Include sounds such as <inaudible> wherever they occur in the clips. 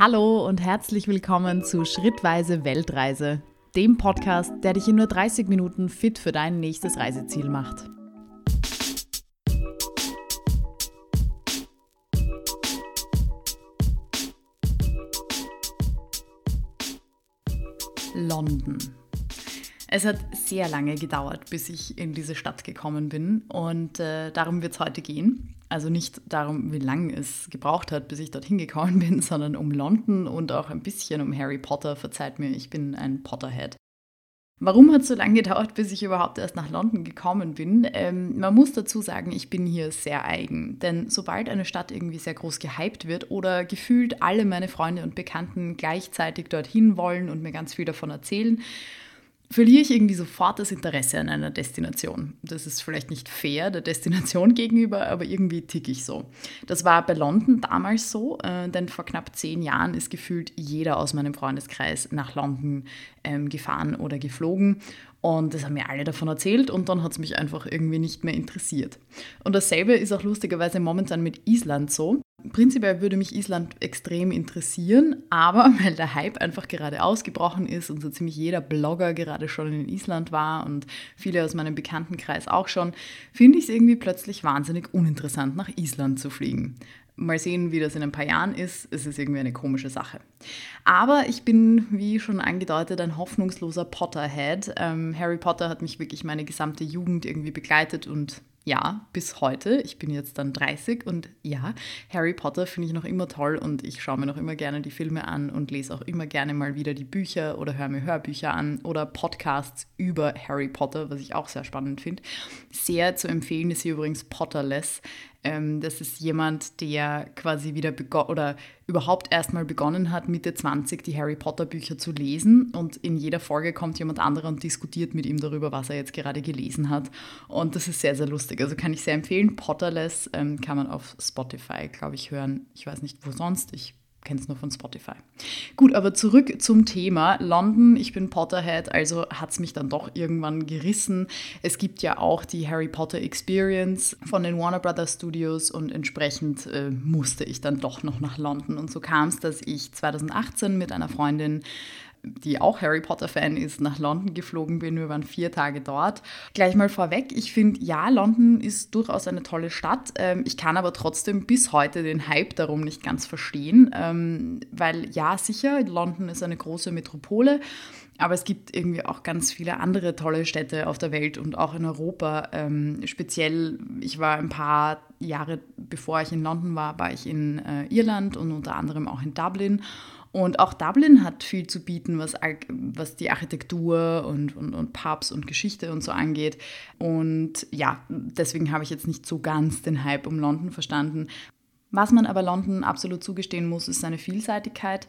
Hallo und herzlich willkommen zu Schrittweise Weltreise, dem Podcast, der dich in nur 30 Minuten fit für dein nächstes Reiseziel macht. London. Es hat sehr lange gedauert, bis ich in diese Stadt gekommen bin und äh, darum wird es heute gehen. Also nicht darum, wie lange es gebraucht hat, bis ich dorthin gekommen <laughs> bin, sondern um London und auch ein bisschen um Harry Potter. Verzeiht mir, ich bin ein Potterhead. Warum hat es so lange gedauert, bis ich überhaupt erst nach London gekommen bin? Ähm, man muss dazu sagen, ich bin hier sehr eigen. Denn sobald eine Stadt irgendwie sehr groß gehypt wird oder gefühlt alle meine Freunde und Bekannten gleichzeitig dorthin wollen und mir ganz viel davon erzählen, verliere ich irgendwie sofort das Interesse an einer Destination. Das ist vielleicht nicht fair der Destination <laughs> gegenüber, aber irgendwie ticke ich so. Das war bei London damals so, äh, denn vor knapp zehn Jahren ist gefühlt jeder aus meinem Freundeskreis nach London ähm, gefahren oder geflogen. Und das haben mir alle davon erzählt und dann hat es mich einfach irgendwie nicht mehr interessiert. Und dasselbe ist auch lustigerweise momentan mit Island so. Prinzipiell würde mich Island extrem interessieren, aber <laughs> weil der Hype einfach gerade ausgebrochen ist und so ziemlich jeder Blogger gerade schon in Island war und viele aus meinem Bekanntenkreis auch schon, finde ich es irgendwie plötzlich wahnsinnig uninteressant, nach Island zu fliegen. Mal sehen, wie das in ein paar Jahren ist. Es ist irgendwie eine komische Sache. Aber ich bin, wie schon angedeutet, ein hoffnungsloser Potterhead. Ähm, Harry Potter hat mich wirklich meine gesamte Jugend irgendwie begleitet und ja, bis heute. Ich bin jetzt dann 30 und ja, Harry Potter finde ich noch immer toll und ich schaue mir noch immer gerne die Filme an und lese auch immer gerne mal wieder die Bücher oder höre mir Hörbücher an oder Podcasts über Harry Potter, was ich auch sehr spannend finde. Sehr zu empfehlen ist hier übrigens Potterless. Ähm, das ist jemand, der quasi wieder oder überhaupt erstmal begonnen hat, Mitte 20 die Harry Potter Bücher zu lesen. Und in jeder Folge kommt jemand anderer und diskutiert mit ihm darüber, was er jetzt gerade gelesen hat. Und das ist sehr, sehr lustig. Also kann ich sehr empfehlen. Potterless ähm, kann man auf Spotify, glaube ich, hören. Ich weiß nicht, wo sonst. Ich kenne es nur von Spotify. Gut, aber zurück zum Thema London. Ich bin Potterhead, also hat es mich dann doch irgendwann gerissen. Es gibt ja auch die Harry Potter Experience von den Warner Brothers Studios und entsprechend äh, musste ich dann doch noch nach London. Und so kam es, dass ich 2018 mit einer Freundin die auch Harry Potter-Fan ist, nach London geflogen bin. Wir waren vier Tage dort. Gleich mal vorweg, ich finde, ja, London ist durchaus eine tolle Stadt. Ähm, ich kann aber trotzdem bis heute den Hype darum nicht ganz verstehen, ähm, weil ja, sicher, London ist eine große Metropole. Aber es gibt irgendwie auch ganz viele andere tolle Städte auf der Welt und auch in Europa. Ähm, speziell, ich war ein paar Jahre bevor ich in London war, war ich in äh, Irland und unter anderem auch in Dublin. Und auch Dublin hat viel zu bieten, was, was die Architektur und, und, und Pubs und Geschichte und so angeht. Und ja, deswegen habe ich jetzt nicht so ganz den Hype um London verstanden. Was man aber London absolut zugestehen muss, ist seine Vielseitigkeit.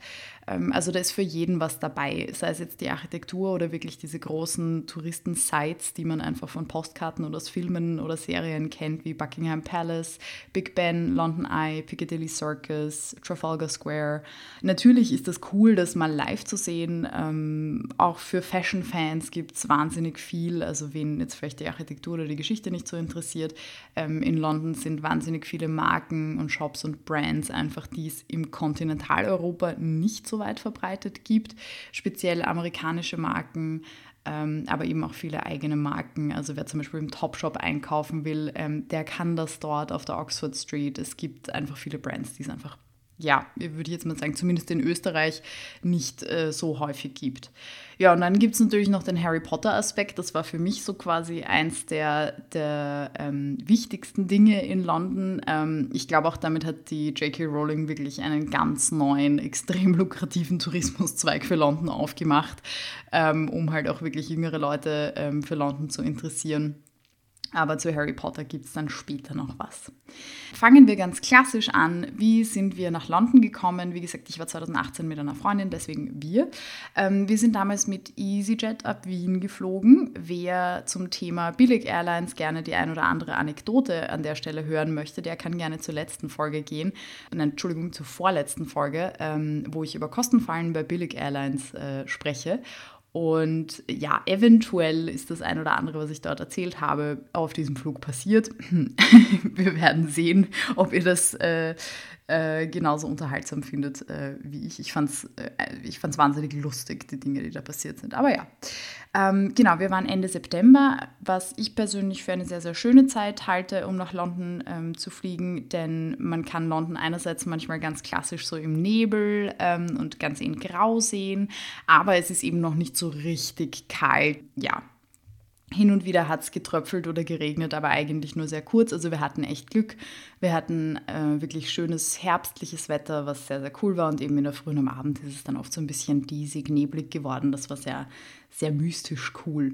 Ähm, also da ist für jeden was dabei, sei es jetzt die Architektur oder wirklich diese großen Touristen-Sites, die man einfach von Postkarten oder aus Filmen oder Serien kennt, wie Buckingham Palace, Big Ben, London Eye, Piccadilly Circus, Trafalgar Square. Natürlich ist das cool, das mal live zu sehen. Ähm, auch für Fashion-Fans gibt es wahnsinnig viel. Also wen jetzt vielleicht die Architektur oder die Geschichte nicht so interessiert. Ähm, in London sind wahnsinnig viele Marken und Shops Shops und Brands einfach, die es im Kontinentaleuropa nicht so weit verbreitet gibt. Speziell amerikanische Marken, ähm, aber eben auch viele eigene Marken. Also wer zum Beispiel im Topshop einkaufen will, ähm, der kann das dort auf der Oxford Street. Es gibt einfach viele Brands, die es einfach ja, würde ich jetzt mal sagen, zumindest in Österreich nicht äh, so häufig gibt. Ja, und dann gibt es natürlich noch den Harry Potter-Aspekt. Das war für mich so quasi eins der, der ähm, wichtigsten Dinge in London. Ähm, ich glaube, auch damit hat die J.K. Rowling wirklich einen ganz neuen, <laughs> extrem lukrativen Tourismuszweig für London aufgemacht, ähm, um halt auch wirklich jüngere Leute ähm, für London zu interessieren. Aber zu Harry Potter gibt es dann später noch was. Fangen wir ganz klassisch an. Wie sind wir nach London gekommen? Wie gesagt, ich war 2018 mit einer Freundin, deswegen wir. Ähm, wir sind damals mit EasyJet ab Wien geflogen. Wer zum Thema Billig Airlines gerne die ein oder andere Anekdote an der Stelle hören möchte, der kann gerne zur letzten Folge gehen. Nein, Entschuldigung, zur vorletzten Folge, ähm, wo ich über Kostenfallen bei Billig Airlines äh, spreche. Und ja, eventuell ist das ein oder andere, was ich dort erzählt habe, auf diesem Flug passiert. <laughs> Wir werden sehen, ob ihr das äh, äh, genauso unterhaltsam findet äh, wie ich. Ich fand es äh, ich fand's wahnsinnig lustig, die Dinge, die da passiert sind. Aber ja, ähm, genau, wir waren Ende September, was ich persönlich für eine sehr, sehr schöne Zeit halte, um nach London ähm, zu fliegen, denn man kann London einerseits manchmal ganz klassisch so im Nebel ähm, und ganz in Grau sehen, aber es ist eben noch nicht so richtig kalt. Ja, hin und wieder hat es getröpfelt oder geregnet, aber eigentlich nur sehr kurz. Also wir hatten echt Glück. Wir hatten äh, wirklich schönes herbstliches Wetter, was sehr, sehr cool war. Und eben in der Früh und am Abend ist es dann oft so ein bisschen diesig, neblig geworden. Das war sehr, sehr mystisch cool.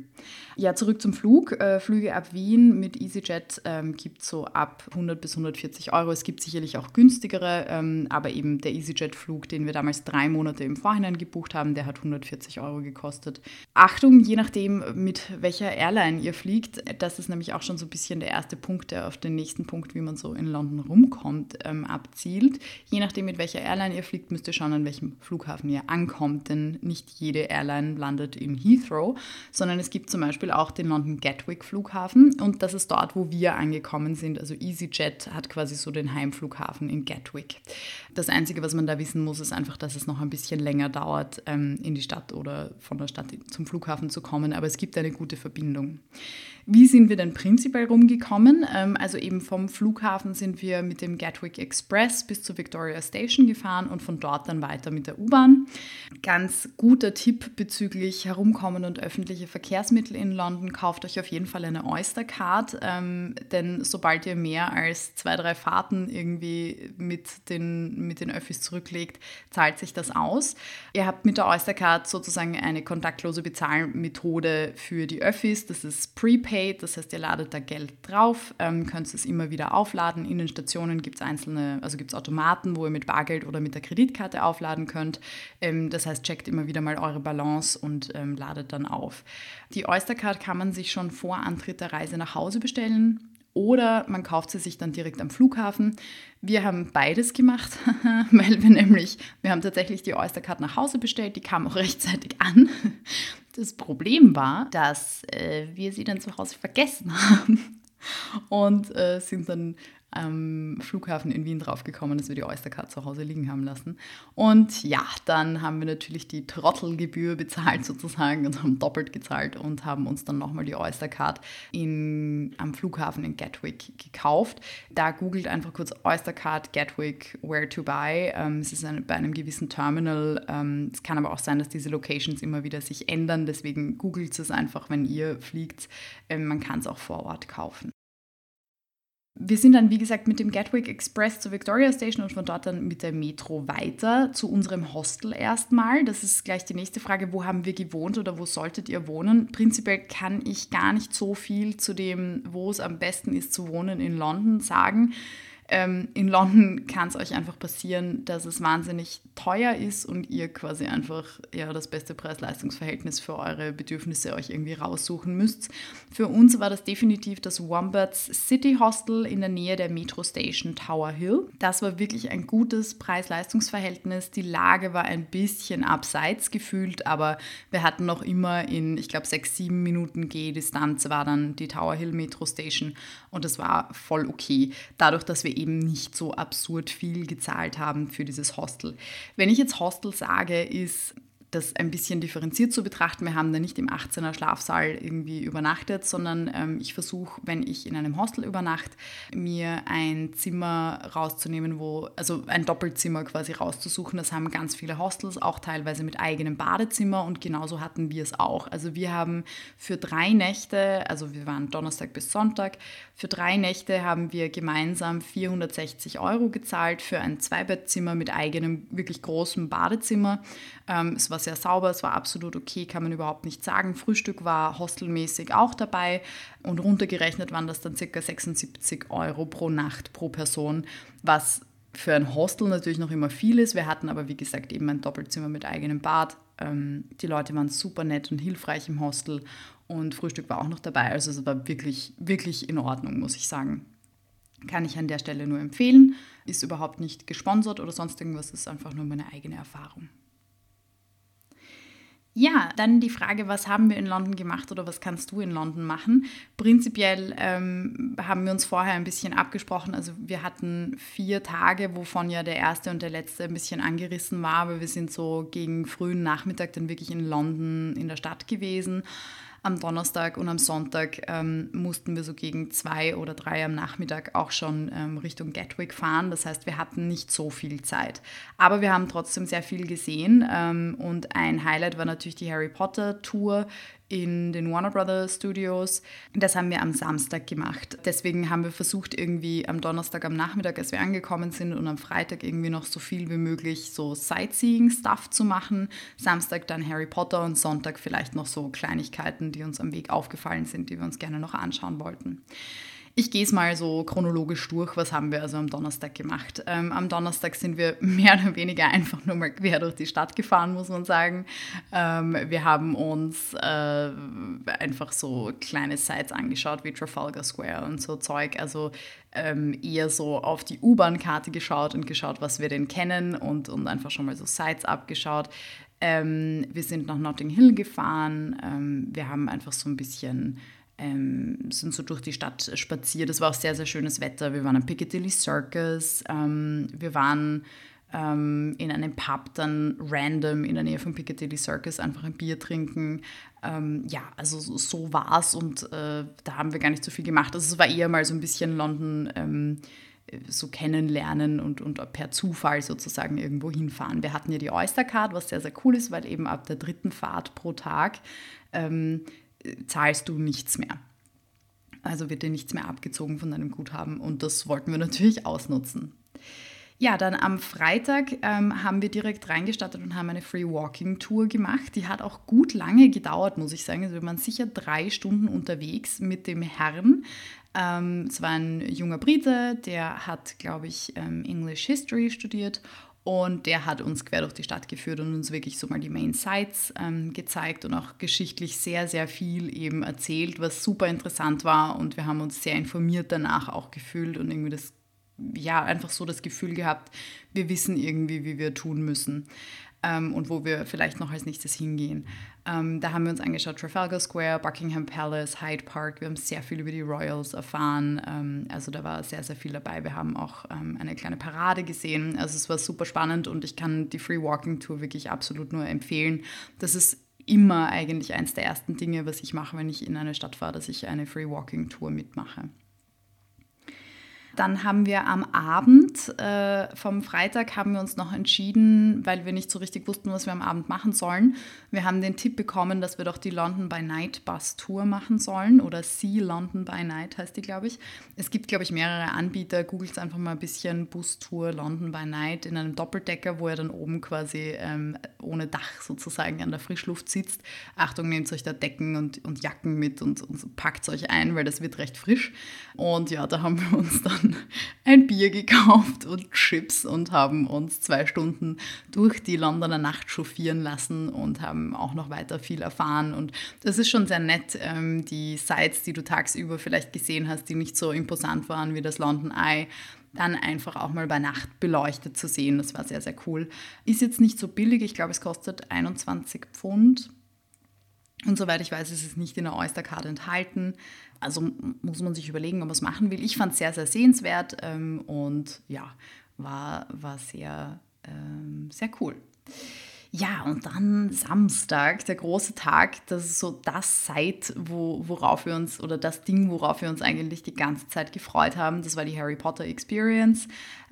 Ja, zurück zum Flug. Äh, Flüge ab Wien mit EasyJet ähm, gibt es so ab 100 bis 140 Euro. Es gibt sicherlich auch günstigere, ähm, aber eben der EasyJet-Flug, den wir damals drei Monate im Vorhinein gebucht haben, der hat 140 Euro gekostet. Achtung, je nachdem, mit welcher Airline ihr fliegt, das ist nämlich auch schon so ein bisschen der erste Punkt, der auf den nächsten Punkt, wie man so in London rumkommt, ähm, abzielt. Je nachdem, mit welcher Airline ihr fliegt, müsst ihr schauen, an welchem Flughafen ihr ankommt, denn nicht jede Airline landet in Heathrow, sondern es gibt zum Beispiel auch den London Gatwick Flughafen und das ist dort, wo wir angekommen sind. Also EasyJet hat quasi so den Heimflughafen in Gatwick. Das Einzige, was man da wissen muss, ist einfach, dass es noch ein bisschen länger dauert, ähm, in die Stadt oder von der Stadt zum Flughafen zu kommen, aber es gibt eine gute Verbindung. Wie sind wir denn prinzipiell rumgekommen? Ähm, also eben vom Flughafen sind wir mit dem Gatwick Express bis zur Victoria Station gefahren und von dort dann weiter mit der U-Bahn. Ganz guter Tipp bezüglich Herumkommen und öffentliche Verkehrsmittel in London, kauft euch auf jeden Fall eine Oyster Card, ähm, denn sobald ihr mehr als zwei, drei Fahrten irgendwie mit den, mit den Öffis zurücklegt, zahlt sich das aus. Ihr habt mit der Oyster Card sozusagen eine kontaktlose Bezahlmethode für die Öffis. Das ist Prepaid das heißt, ihr ladet da Geld drauf, ähm, könnt es immer wieder aufladen. In den Stationen gibt es einzelne, also gibt es Automaten, wo ihr mit Bargeld oder mit der Kreditkarte aufladen könnt. Ähm, das heißt, checkt immer wieder mal eure Balance und ähm, ladet dann auf. Die Oystercard kann man sich schon vor Antritt der Reise nach Hause bestellen oder man kauft sie sich dann direkt am Flughafen. Wir haben beides gemacht, <laughs> weil wir nämlich, wir haben tatsächlich die Oystercard nach Hause bestellt, die kam auch <laughs> rechtzeitig an. Das Problem war, dass äh, wir sie dann zu Hause vergessen <laughs> haben und äh, sind dann am Flughafen in Wien draufgekommen, dass wir die Oystercard zu Hause liegen haben lassen. Und ja, dann haben wir natürlich die Trottelgebühr bezahlt sozusagen und haben doppelt gezahlt und haben uns dann nochmal die Oystercard in, am Flughafen in Gatwick gekauft. Da googelt einfach kurz Oystercard Gatwick Where to Buy. Ähm, es ist ein, bei einem gewissen Terminal. Ähm, es kann aber auch sein, dass diese Locations immer wieder sich ändern. Deswegen googelt es einfach, wenn ihr fliegt. Ähm, man kann es auch vor Ort kaufen. Wir sind dann, wie gesagt, mit dem Gatwick Express zur Victoria Station und von dort dann mit der Metro weiter zu unserem Hostel erstmal. Das ist gleich die nächste Frage, wo haben wir gewohnt oder wo solltet ihr wohnen? Prinzipiell kann ich gar nicht so viel zu dem, wo es am besten ist zu wohnen in London sagen. Ähm, in London kann es euch einfach passieren, dass es wahnsinnig teuer ist und ihr quasi einfach ja, das beste Preis-Leistungs-Verhältnis für eure Bedürfnisse euch irgendwie raussuchen müsst. Für uns war das definitiv das Wombats City Hostel in der Nähe der Metro Station Tower Hill. Das war wirklich ein gutes Preis-Leistungs-Verhältnis. Die Lage war ein bisschen abseits gefühlt, aber wir hatten noch immer in, ich glaube, sechs, sieben Minuten Gehdistanz war dann die Tower Hill Metro Station und das war voll okay. Dadurch, dass wir eben nicht so absurd viel gezahlt haben für dieses Hostel. Wenn ich jetzt Hostel sage, ist das ein bisschen differenziert zu betrachten. Wir haben da nicht im 18er Schlafsaal irgendwie übernachtet, sondern ähm, ich versuche, wenn ich in einem Hostel übernachte, mir ein Zimmer rauszunehmen, wo, also ein Doppelzimmer quasi rauszusuchen. Das haben ganz viele Hostels, auch teilweise mit eigenem Badezimmer und genauso hatten wir es auch. Also wir haben für drei Nächte, also wir waren Donnerstag bis Sonntag, für drei Nächte haben wir gemeinsam 460 Euro gezahlt für ein Zweibettzimmer mit eigenem, wirklich großem Badezimmer. Ähm, es war sehr sauber, es war absolut okay, kann man überhaupt nicht sagen. Frühstück war hostelmäßig auch dabei und runtergerechnet waren das dann ca. 76 Euro pro Nacht pro Person, was für ein Hostel natürlich noch immer viel ist. Wir hatten aber, wie gesagt, eben ein Doppelzimmer mit eigenem Bad. Ähm, die Leute waren super nett und hilfreich im Hostel und Frühstück war auch noch dabei. Also es war wirklich, wirklich in Ordnung, muss ich sagen. Kann ich an der Stelle nur empfehlen. Ist überhaupt nicht gesponsert oder sonst irgendwas, ist einfach nur meine eigene Erfahrung. Ja, dann die Frage, was haben wir in London gemacht oder was kannst du in London machen? Prinzipiell ähm, haben wir uns vorher ein bisschen abgesprochen. Also wir hatten vier Tage, wovon ja der erste und der letzte ein bisschen angerissen war, aber wir sind so gegen frühen Nachmittag dann wirklich in London in der Stadt gewesen am Donnerstag und am Sonntag ähm, mussten wir so gegen zwei oder drei am Nachmittag auch schon ähm, Richtung Gatwick fahren. Das heißt, wir hatten nicht so viel Zeit. Aber wir haben trotzdem sehr viel gesehen ähm, und ein Highlight war natürlich die Harry Potter Tour in den Warner Brothers Studios. Das haben wir am Samstag gemacht. Deswegen haben wir versucht, irgendwie am Donnerstag am Nachmittag, als wir angekommen sind, und am Freitag irgendwie noch so viel wie möglich so Sightseeing-Stuff zu machen. Samstag dann Harry Potter und Sonntag vielleicht noch so Kleinigkeiten, die uns am Weg aufgefallen sind, die wir uns gerne noch anschauen wollten. Ich gehe es mal so chronologisch durch. Was haben wir also am Donnerstag gemacht? Ähm, am Donnerstag sind wir <laughs> mehr oder weniger einfach nur mal quer durch die Stadt gefahren, muss man sagen. Ähm, wir haben uns äh, einfach so kleine Sites angeschaut, wie Trafalgar Square und so Zeug. Also ähm, eher so auf die U-Bahn-Karte geschaut und geschaut, was wir denn kennen und, und einfach schon mal so Sites abgeschaut. Ähm, wir sind nach Notting Hill gefahren. Ähm, wir haben einfach so ein bisschen ähm, sind so durch die Stadt spaziert. Es war auch sehr, sehr schönes Wetter. Wir waren am Piccadilly Circus. Ähm, wir waren ähm, in einem Pub dann random in der Nähe vom Piccadilly Circus einfach ein Bier trinken. Ähm, ja, also so, war es und äh, da haben wir gar nicht so viel gemacht. Also es war eher mal so ein bisschen London ähm, so kennenlernen und, und per Zufall sozusagen irgendwo hinfahren. Wir hatten ja die Oyster Card, was sehr, sehr cool ist, weil eben ab der dritten Fahrt pro Tag ähm, zahlst du nichts mehr. Also wird dir nichts mehr abgezogen von deinem Guthaben und das wollten wir natürlich ausnutzen. Ja, dann am Freitag ähm, haben wir direkt reingestattet und haben eine Free Walking Tour gemacht. Die hat auch gut lange gedauert, muss ich sagen. Also wir waren sicher drei Stunden unterwegs mit dem Herrn. Ähm, es war ein junger Brite, der hat, glaube ich, ähm, English History studiert und der hat uns quer durch die Stadt geführt und uns wirklich so mal die Main Sites ähm, gezeigt und auch geschichtlich sehr, sehr viel eben erzählt, was super interessant war. Und wir haben uns sehr informiert danach auch gefühlt und irgendwie das, ja, einfach so das Gefühl gehabt, wir wissen irgendwie, wie wir tun müssen ähm, und wo wir vielleicht noch als nächstes hingehen. Ähm, da haben wir uns angeschaut Trafalgar Square, Buckingham Palace, Hyde Park. Wir haben sehr viel über die Royals erfahren. Ähm, also da war sehr, sehr viel dabei. Wir haben auch ähm, eine kleine Parade gesehen. Also es war super spannend und ich kann die Free Walking Tour wirklich absolut nur empfehlen. Das ist immer eigentlich eins der ersten Dinge, was ich mache, wenn ich in eine Stadt fahre, dass ich eine Free Walking Tour mitmache. Dann haben wir am Abend äh, vom Freitag haben wir uns noch entschieden, weil wir nicht so richtig wussten, was wir am Abend machen sollen. Wir haben den Tipp bekommen, dass wir doch die London by Night Bus Tour machen sollen oder Sea London by Night heißt die, glaube ich. Es gibt, glaube ich, mehrere Anbieter. Googelt einfach mal ein bisschen Bustour London by Night in einem Doppeldecker, wo er dann oben quasi ähm, ohne Dach sozusagen an der Frischluft sitzt. Achtung, nehmt euch da Decken und, und Jacken mit und, und packt euch ein, weil das wird recht frisch. Und ja, da haben wir uns dann <laughs> ein Bier gekauft und Chips und haben uns zwei Stunden durch die Londoner Nacht chauffieren lassen und haben auch noch weiter viel erfahren. Und das ist schon sehr nett, ähm, die Sites, die du tagsüber vielleicht gesehen hast, die nicht so imposant waren wie das London Eye, dann einfach auch mal bei Nacht beleuchtet zu sehen. Das war sehr, sehr cool. Ist jetzt nicht so billig, ich glaube, es kostet 21 Pfund. Und soweit ich weiß, ist es nicht in der Oyster-Card enthalten. Also muss man sich überlegen, ob man es machen will. Ich fand es sehr, sehr sehenswert ähm, und ja, war, war sehr, ähm, sehr cool. Ja, und dann Samstag, der große Tag, das ist so das Site, wo, worauf wir uns, oder das Ding, worauf wir uns eigentlich die ganze Zeit gefreut haben. Das war die Harry Potter Experience.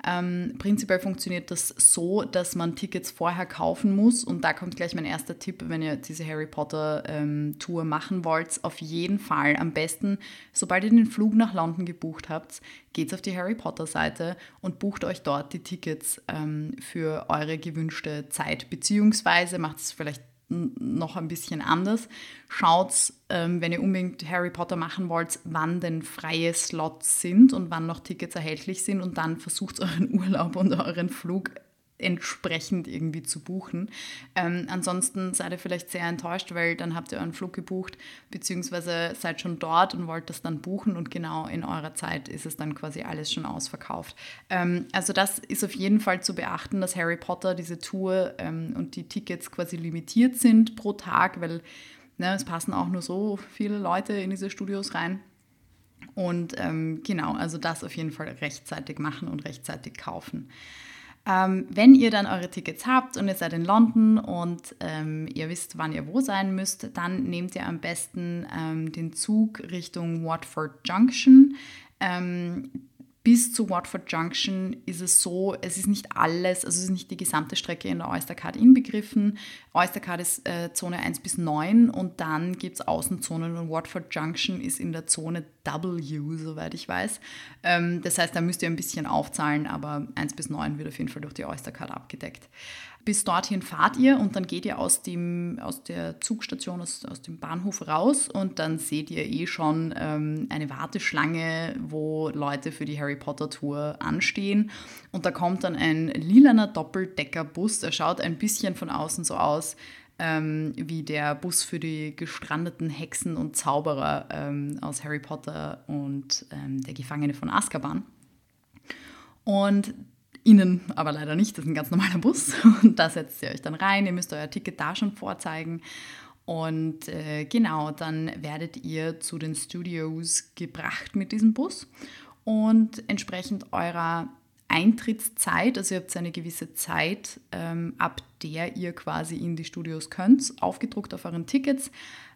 Ähm, prinzipiell funktioniert das so, dass man Tickets vorher kaufen muss. Und da kommt gleich mein erster Tipp, wenn ihr diese Harry Potter ähm, Tour machen wollt. Auf jeden Fall am besten, sobald ihr den Flug nach London gebucht habt, geht auf die Harry Potter Seite und bucht euch dort die Tickets ähm, für eure gewünschte Zeit. Beziehungsweise macht es vielleicht noch ein bisschen anders. Schaut, ähm, wenn ihr unbedingt Harry Potter machen wollt, wann denn freie Slots sind und wann noch Tickets erhältlich sind und dann versucht <laughs> euren Urlaub und euren Flug entsprechend irgendwie zu buchen. Ähm, ansonsten seid ihr vielleicht sehr enttäuscht, weil dann habt ihr euren Flug gebucht, beziehungsweise seid schon dort und wollt das dann buchen und genau in eurer Zeit ist es dann quasi alles schon ausverkauft. Ähm, also das ist auf jeden Fall zu beachten, dass Harry Potter, diese Tour ähm, und die Tickets quasi limitiert sind pro Tag, weil ne, es passen auch nur so viele Leute in diese Studios rein. Und ähm, genau, also das auf jeden Fall rechtzeitig machen und rechtzeitig kaufen. Ähm, wenn ihr dann eure Tickets habt und ihr seid in London und ähm, ihr wisst, wann ihr wo sein müsst, dann nehmt ihr am besten ähm, den Zug Richtung Watford Junction. Ähm, bis zu Watford Junction ist es so, es ist nicht alles, also es ist nicht die gesamte Strecke in der Oystercard inbegriffen. Oystercard ist äh, Zone 1 bis 9 und dann gibt es Außenzonen und Watford Junction ist in der Zone W, soweit ich weiß. Ähm, das heißt, da müsst ihr ein bisschen aufzahlen, aber 1 bis 9 wird auf jeden Fall durch die Oystercard abgedeckt. Bis dorthin fahrt ihr und dann geht ihr aus, dem, aus der Zugstation, aus, aus dem Bahnhof raus und dann seht ihr eh schon ähm, eine Warteschlange, wo Leute für die Harry Potter Tour anstehen. Und da kommt dann ein lilaner Doppeldeckerbus. Er schaut ein bisschen von außen so aus ähm, wie der Bus für die gestrandeten Hexen und Zauberer ähm, aus Harry Potter und ähm, der Gefangene von Azkaban. Und Ihnen aber leider nicht, das ist ein ganz normaler Bus. <laughs> Und da setzt ihr euch dann rein, ihr müsst euer Ticket da schon vorzeigen. Und äh, genau, dann werdet ihr zu den Studios gebracht mit diesem Bus. Und entsprechend eurer Eintrittszeit, also ihr habt eine gewisse Zeit, ähm, ab der ihr quasi in die Studios könnt, aufgedruckt auf euren Tickets.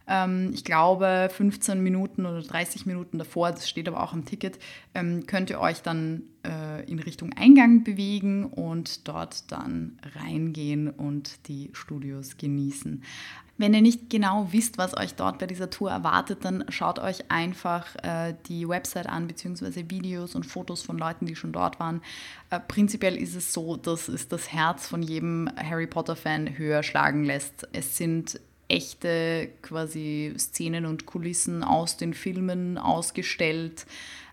Ähm, ich glaube, 15 Minuten oder 30 Minuten davor, das steht aber auch am Ticket, ähm, könnt ihr euch dann äh, in Richtung Eingang bewegen und dort dann reingehen und die Studios genießen. Wenn ihr nicht genau wisst, was euch dort bei dieser Tour erwartet, dann schaut euch einfach äh, die Website an, beziehungsweise Videos und Fotos von Leuten, die schon dort waren. Äh, prinzipiell ist es so, dass es das Herz von jedem Harry Potter-Fan höher schlagen lässt. Es sind echte quasi Szenen und Kulissen aus den Filmen ausgestellt.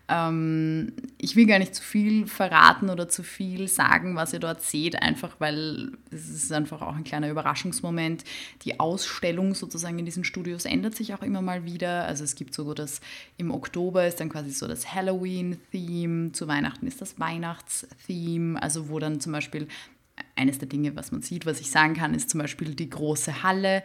Ähm, ich will gar nicht zu viel verraten oder zu viel sagen, was ihr dort seht, einfach weil es ist einfach auch ein kleiner Überraschungsmoment. Die Ausstellung sozusagen in diesen Studios ändert sich auch immer mal wieder. Also es gibt so das im Oktober ist dann quasi so das Halloween-Theme, zu Weihnachten ist das Weihnachts-Theme, also wo dann zum Beispiel eines der Dinge, was man sieht, was ich sagen kann, ist zum Beispiel die große Halle.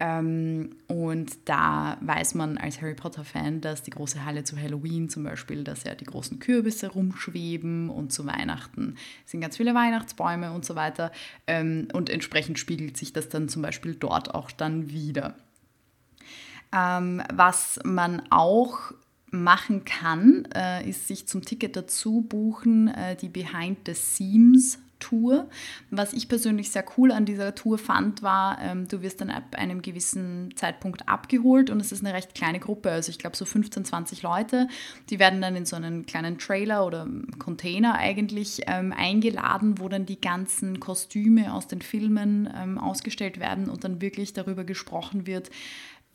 Ähm, und da weiß man als Harry Potter-Fan, dass die große Halle zu Halloween zum Beispiel, dass ja die großen Kürbisse rumschweben und zu Weihnachten sind ganz viele Weihnachtsbäume und so weiter. Ähm, und entsprechend spiegelt sich das dann zum Beispiel dort auch dann wieder. Ähm, was man auch machen kann, äh, ist sich zum Ticket dazu buchen, äh, die Behind the Seams Tour. Was ich persönlich sehr cool an dieser Tour fand, war, ähm, du wirst dann ab einem gewissen Zeitpunkt abgeholt und es ist eine recht kleine Gruppe, also ich glaube so 15, 20 Leute. Die werden dann in so einen kleinen Trailer oder Container eigentlich ähm, eingeladen, wo dann die ganzen Kostüme aus den Filmen ähm, ausgestellt werden und dann wirklich darüber gesprochen wird,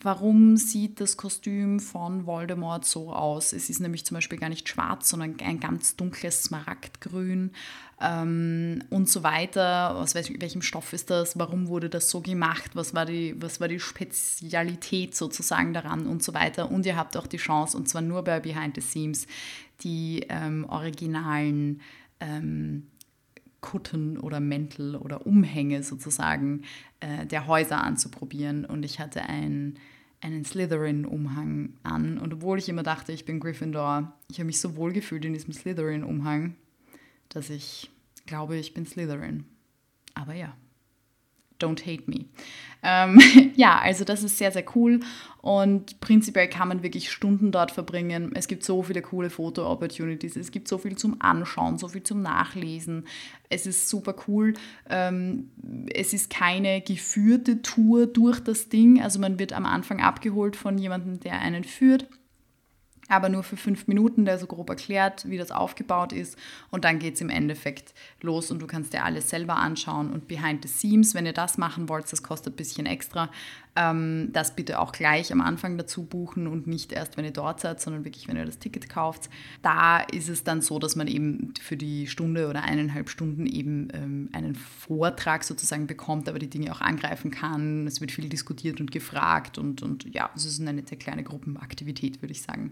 Warum sieht das Kostüm von Voldemort so aus? Es ist nämlich zum Beispiel gar nicht schwarz, sondern ein ganz dunkles Smaragdgrün ähm, und so weiter. Aus welchem Stoff ist das? Warum wurde das so gemacht? Was war, die, was war die Spezialität sozusagen daran und so weiter? Und ihr habt auch die Chance, und zwar nur bei Behind the Scenes, die ähm, originalen ähm, Kutten oder Mäntel oder Umhänge sozusagen äh, der Häuser anzuprobieren. Und ich hatte ein, einen Slytherin-Umhang an. Und obwohl ich immer dachte, ich bin Gryffindor, ich habe mich so wohl gefühlt in diesem Slytherin-Umhang, dass ich glaube, ich bin Slytherin. Aber ja don't hate me. Ähm, <laughs> ja, also das ist sehr, sehr cool und prinzipiell kann man wirklich Stunden dort verbringen. Es gibt so viele coole Foto-Opportunities, es gibt so viel zum Anschauen, so viel zum Nachlesen. Es ist super cool. Ähm, es ist keine geführte Tour durch das Ding, also man wird am Anfang abgeholt von jemandem, der einen führt aber nur für fünf Minuten, der so grob erklärt, wie das aufgebaut ist. Und dann geht es im Endeffekt los und du kannst dir alles selber anschauen. Und Behind the Scenes, wenn ihr das machen wollt, das kostet ein bisschen extra. Ähm, das bitte auch gleich am Anfang dazu buchen und nicht erst, wenn ihr dort seid, sondern wirklich, wenn ihr das Ticket kauft. Da ist es dann so, dass man eben für die Stunde oder eineinhalb Stunden eben ähm, einen Vortrag sozusagen bekommt, aber die Dinge auch angreifen kann. Es wird viel diskutiert und gefragt und, und ja, es ist eine nette kleine Gruppenaktivität, würde ich sagen.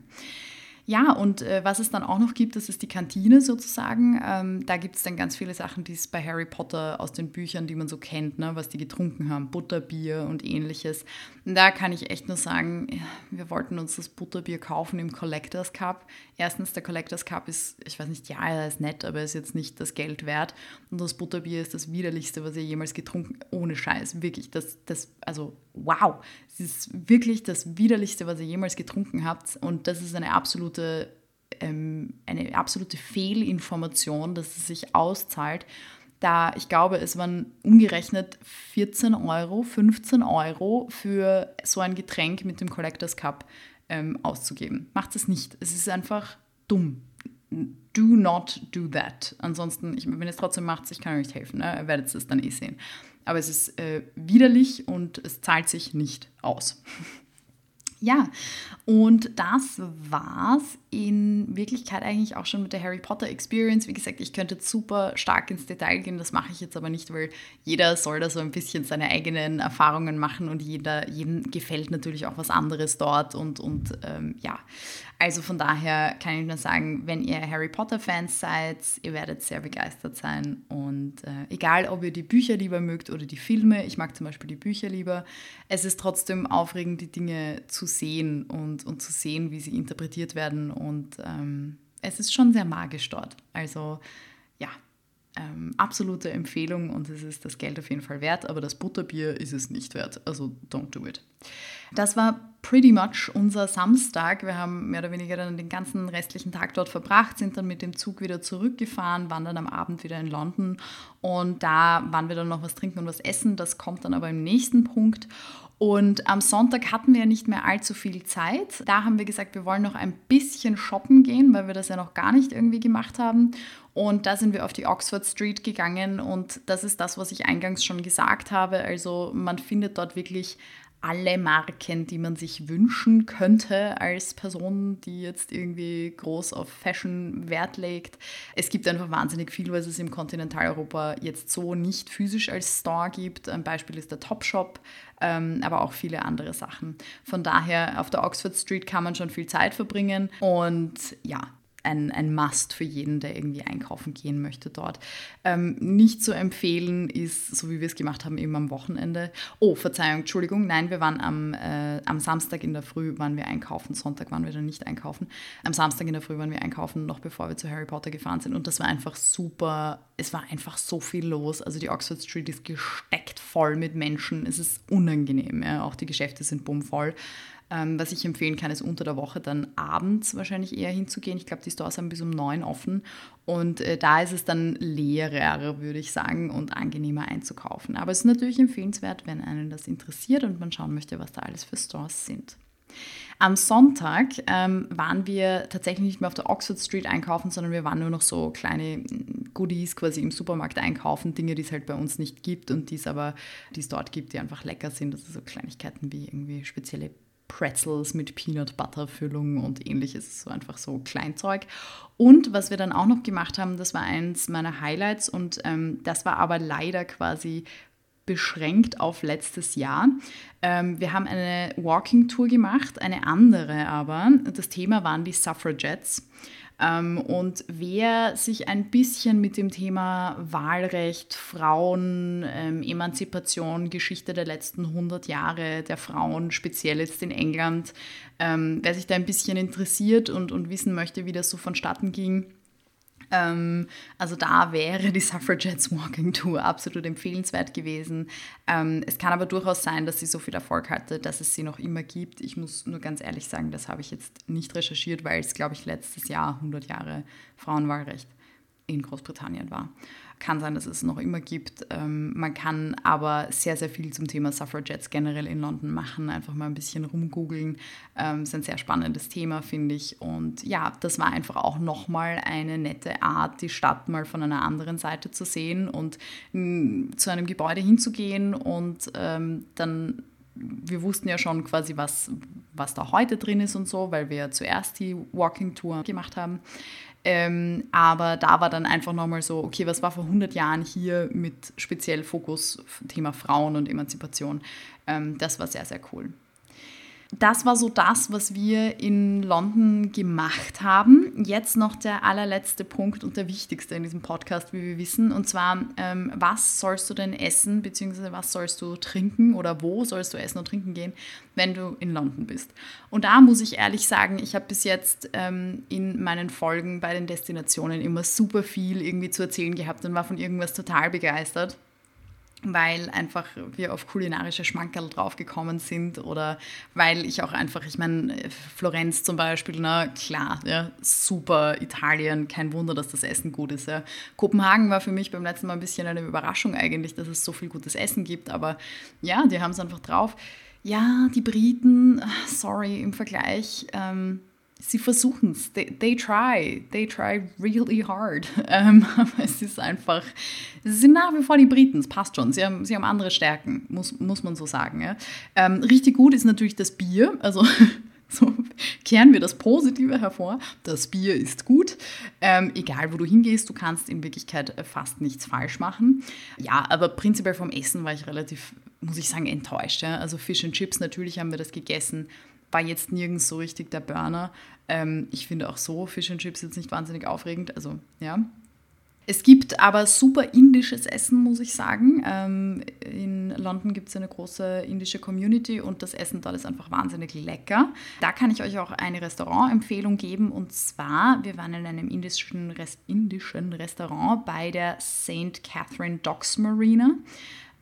Ja, und äh, was es dann auch noch gibt, das ist die Kantine sozusagen. Ähm, da gibt es dann ganz viele Sachen, die es bei Harry Potter aus den Büchern, die man so kennt, ne, was die getrunken haben, Butterbier und ähnliches. Und da kann ich echt nur sagen, wir wollten uns das Butterbier kaufen im Collectors Cup. Erstens, der Collectors Cup ist, ich weiß nicht, ja, er ist nett, aber er ist jetzt nicht das Geld wert. Und das Butterbier ist das widerlichste, was ihr jemals getrunken, ohne Scheiß, wirklich. Das, das, also wow, es ist wirklich das widerlichste, was ihr jemals getrunken habt. Und das ist eine absolute, ähm, eine absolute Fehlinformation, dass es sich auszahlt. Da, ich glaube, es waren umgerechnet 14 Euro, 15 Euro für so ein Getränk mit dem Collectors Cup ähm, auszugeben. Macht es nicht. Es ist einfach dumm. Do not do that. Ansonsten, ich, wenn ihr es trotzdem macht, ich kann euch nicht helfen. Ne? Ihr werdet es dann eh sehen. Aber es ist äh, widerlich und es zahlt sich nicht aus. <laughs> Ja, und das war's in Wirklichkeit eigentlich auch schon mit der Harry Potter Experience. Wie gesagt, ich könnte super stark ins Detail gehen, das mache ich jetzt aber nicht, weil jeder soll da so ein bisschen seine eigenen Erfahrungen machen und jeder, jedem gefällt natürlich auch was anderes dort und, und ähm, ja, also von daher kann ich nur sagen, wenn ihr Harry Potter-Fans seid, ihr werdet sehr begeistert sein. Und äh, egal, ob ihr die Bücher lieber mögt oder die Filme, ich mag zum Beispiel die Bücher lieber, es ist trotzdem aufregend, die Dinge zu sehen und, und zu sehen, wie sie interpretiert werden. Und ähm, es ist schon sehr magisch dort. Also ja, ähm, absolute Empfehlung und es ist das Geld auf jeden Fall wert, aber das Butterbier ist es nicht wert. Also don't do it. Das war pretty much unser Samstag. Wir haben mehr oder weniger dann den ganzen restlichen Tag dort verbracht, sind dann mit dem Zug wieder zurückgefahren, waren dann am Abend wieder in London und da waren wir dann noch was trinken und was essen. Das kommt dann aber im nächsten Punkt. Und am Sonntag hatten wir ja nicht mehr allzu viel Zeit. Da haben wir gesagt, wir wollen noch ein bisschen shoppen gehen, weil wir das ja noch gar nicht irgendwie gemacht haben. Und da sind wir auf die Oxford Street gegangen und das ist das, was ich eingangs schon gesagt habe. Also man findet dort wirklich alle Marken, die man sich wünschen könnte als Person, die jetzt irgendwie groß auf Fashion Wert legt. Es gibt einfach wahnsinnig viel, was es im Kontinentaleuropa jetzt so nicht physisch als Store gibt. Ein Beispiel ist der Topshop, ähm, aber auch viele andere Sachen. Von daher auf der Oxford Street kann man schon viel Zeit verbringen und ja, ein, ein Must für jeden, der irgendwie einkaufen gehen möchte dort. Ähm, nicht zu empfehlen ist, so wie wir es gemacht haben, eben am Wochenende. Oh, Verzeihung, Entschuldigung, nein, wir waren am, äh, am Samstag in der Früh waren wir einkaufen, Sonntag waren wir dann nicht einkaufen. Am Samstag in der Früh waren wir einkaufen, noch bevor wir zu Harry Potter gefahren sind und das war einfach super, es war einfach so viel los. Also die Oxford Street ist gesteckt voll mit Menschen, es ist unangenehm, ja? auch die Geschäfte sind bummvoll. Ähm, was ich empfehlen kann, ist unter der Woche dann abends wahrscheinlich eher hinzugehen. Ich glaube, die Stores haben bis um neun offen und äh, da ist es dann leerer, würde ich sagen, und angenehmer einzukaufen. Aber es ist natürlich empfehlenswert, wenn einen das interessiert und man schauen möchte, was da alles für Stores sind. Am Sonntag ähm, waren wir tatsächlich nicht mehr auf der Oxford Street einkaufen, sondern wir waren nur noch so kleine mm, Goodies quasi im Supermarkt einkaufen, Dinge, die es halt bei uns nicht gibt und die es aber, die es dort gibt, die einfach lecker sind. Sind so Kleinigkeiten wie irgendwie spezielle Pretzels mit Peanut Butter Füllung und ähnliches, so einfach so Kleinzeug. Und was wir dann auch noch gemacht haben, das war eins meiner Highlights und ähm, das war aber leider quasi beschränkt auf letztes Jahr. Ähm, wir haben eine Walking Tour gemacht, eine andere aber. Das Thema waren die Suffragettes. Ähm, und wer sich ein bisschen mit dem Thema Wahlrecht, Frauen, ähm, Emanzipation, Geschichte der letzten 100 Jahre der Frauen, speziell jetzt in England, ähm, wer sich da ein bisschen interessiert und, und wissen möchte, wie das so vonstatten ging, ähm, also da wäre die Suffragettes Walking Tour absolut empfehlenswert gewesen. Ähm, es kann aber durchaus sein, dass sie so viel Erfolg hatte, dass es sie noch immer gibt. Ich muss nur ganz ehrlich sagen, das habe ich jetzt nicht recherchiert, weil es, glaube ich, letztes Jahr 100 Jahre Frauenwahlrecht in Großbritannien war. Kann sein, dass es noch immer gibt. Ähm, man kann aber sehr, sehr viel zum Thema Suffragettes generell in London machen. Einfach mal ein bisschen rumgoogeln. Ähm, ist ein sehr spannendes Thema, finde ich. Und ja, das war einfach auch nochmal eine nette Art, die Stadt mal von einer anderen Seite zu sehen und mh, zu einem Gebäude hinzugehen und ähm, dann wir wussten ja schon quasi, was, was da heute drin ist und so, weil wir ja zuerst die Walking Tour gemacht haben. Ähm, aber da war dann einfach nochmal so, okay, was war vor 100 Jahren hier mit speziell Fokus Thema Frauen und Emanzipation? Ähm, das war sehr, sehr cool das war so das, was wir in London gemacht haben. Jetzt noch der allerletzte Punkt und der wichtigste in diesem Podcast, wie wir wissen. Und zwar, ähm, was sollst du denn essen, beziehungsweise was sollst du trinken oder wo sollst du essen und trinken gehen, wenn du in London bist? Und da muss ich ehrlich sagen, ich habe bis jetzt ähm, in meinen Folgen bei den Destinationen immer super viel irgendwie zu erzählen gehabt und war von irgendwas total begeistert weil einfach wir auf kulinarische Schmankerl draufgekommen sind oder weil ich auch einfach, ich meine, Florenz zum Beispiel, na klar, ja, super Italien, kein Wunder, dass das Essen gut ist. Ja. Kopenhagen war für mich beim letzten Mal ein bisschen eine Überraschung eigentlich, dass es so viel gutes Essen gibt, aber ja, die haben es einfach drauf. Ja, die Briten, sorry, im Vergleich, ähm, sie versuchen es. They, they, try. They try really hard. <laughs> Ähm, aber es ist einfach, sie sind nach wie vor die Briten, es passt schon. Sie haben, sie haben andere Stärken, muss, muss man so sagen. Ja. Ähm, richtig gut ist natürlich das Bier. Also <laughs> so kehren wir das Positive hervor. Das Bier ist gut. Ähm, egal, wo du hingehst, du kannst in Wirklichkeit fast nichts falsch machen. Ja, aber prinzipiell vom Essen war ich relativ, muss ich sagen, enttäuscht. Ja. Also Fish and Chips, natürlich haben wir das gegessen war jetzt nirgends so richtig der Burner. Ähm, ich finde auch so Fish and Chips jetzt nicht wahnsinnig aufregend. Also, ja. Es gibt aber super indisches Essen, muss ich sagen. Ähm, in London gibt es eine große indische Community und das Essen dort ist einfach wahnsinnig lecker. Da kann ich euch auch eine Restaurantempfehlung geben und zwar, wir waren in einem indischen, Rest indischen Restaurant bei der St. Catherine Docks Marina.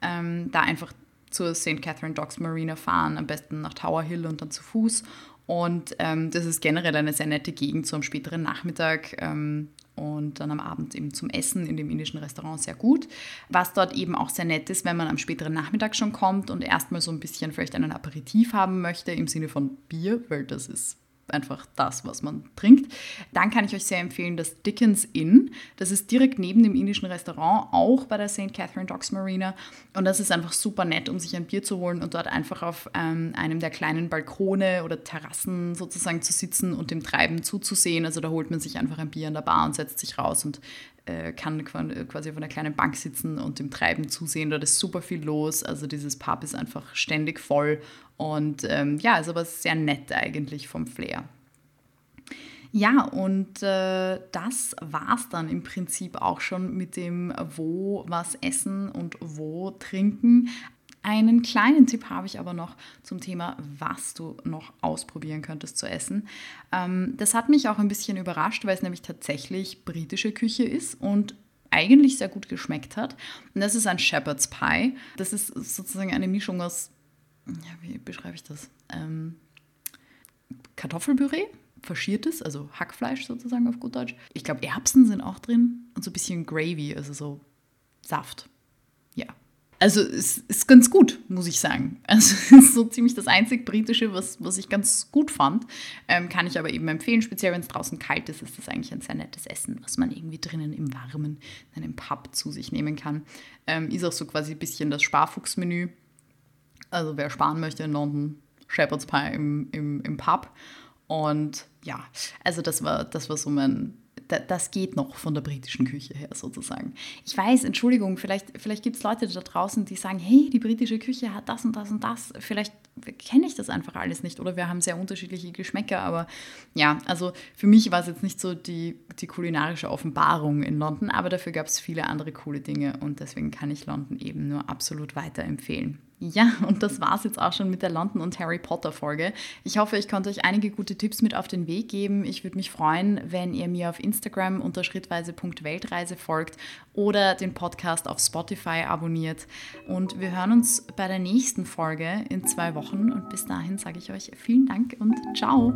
Ähm, da einfach zur St. Catherine Docks Marina fahren, am besten nach Tower Hill und dann zu Fuß. Und ähm, das ist generell eine sehr nette Gegend so am späteren Nachmittag ähm, und dann am Abend eben zum Essen in dem indischen Restaurant sehr gut. Was dort eben auch sehr nett ist, wenn man am späteren Nachmittag schon kommt und erstmal so ein bisschen vielleicht einen Aperitif haben möchte im Sinne von Bier, weil das ist einfach das, was man trinkt. Dann kann ich euch sehr empfehlen das Dickens Inn. Das ist direkt neben dem indischen Restaurant, auch bei der St. Catherine Docks Marina. Und das ist einfach super nett, um sich ein Bier zu holen und dort einfach auf ähm, einem der kleinen Balkone oder Terrassen sozusagen zu sitzen und dem Treiben zuzusehen. Also da holt man sich einfach ein Bier an der Bar und setzt sich raus und äh, kann quasi auf einer kleinen Bank sitzen und dem Treiben zusehen. Dort ist super viel los. Also dieses Pub ist einfach ständig voll und ähm, ja, ist aber sehr nett eigentlich vom Flair. Ja, und äh, das war es dann im Prinzip auch schon mit dem Wo was essen und wo trinken. Einen kleinen Tipp habe ich aber noch zum Thema, was du noch ausprobieren könntest zu essen. Ähm, das hat mich auch ein bisschen überrascht, weil es nämlich tatsächlich britische Küche ist und eigentlich sehr gut geschmeckt hat. Und das ist ein Shepherd's Pie. Das ist sozusagen eine Mischung aus, ja, wie beschreibe ich das? Ähm, Kartoffelpüree, faschiertes, also Hackfleisch sozusagen auf gut Deutsch. Ich glaube, Erbsen sind auch drin und so ein bisschen Gravy, also so Saft. Ja, also es ist ganz gut, muss ich sagen. <laughs> Also es ist so ziemlich das einzig Britische, was, was ich ganz gut fand. Ähm, kann ich aber eben empfehlen, speziell wenn es draußen kalt ist, ist das eigentlich ein sehr nettes Essen, was man irgendwie drinnen im Warmen, in einem Pub zu sich nehmen kann. Ähm, ist auch so quasi ein bisschen das Sparfuchsmenü. Also wer sparen möchte in London, Shepherd's Pie im, im, im Pub. Und ja, also das war, das war so mein, das geht noch von der britischen Küche her sozusagen. Ich weiß, Entschuldigung, vielleicht, vielleicht gibt es Leute da draußen, die sagen, hey, die britische Küche hat das und das und das. Vielleicht kenne ich das einfach alles nicht oder wir haben sehr unterschiedliche Geschmäcker, aber ja, also für mich war es jetzt nicht so die, die kulinarische Offenbarung in London, aber dafür gab es viele andere coole Dinge und deswegen kann ich London eben nur absolut weiterempfehlen. Ja, und das war es jetzt auch schon mit der London und Harry Potter Folge. Ich hoffe, ich konnte euch einige gute Tipps mit auf den Weg geben. Ich würde mich freuen, wenn ihr mir auf Instagram unter schrittweise.weltreise folgt oder den Podcast auf Spotify abonniert. Und wir hören uns bei der nächsten Folge in zwei Wochen. Und bis dahin sage ich euch vielen Dank und ciao.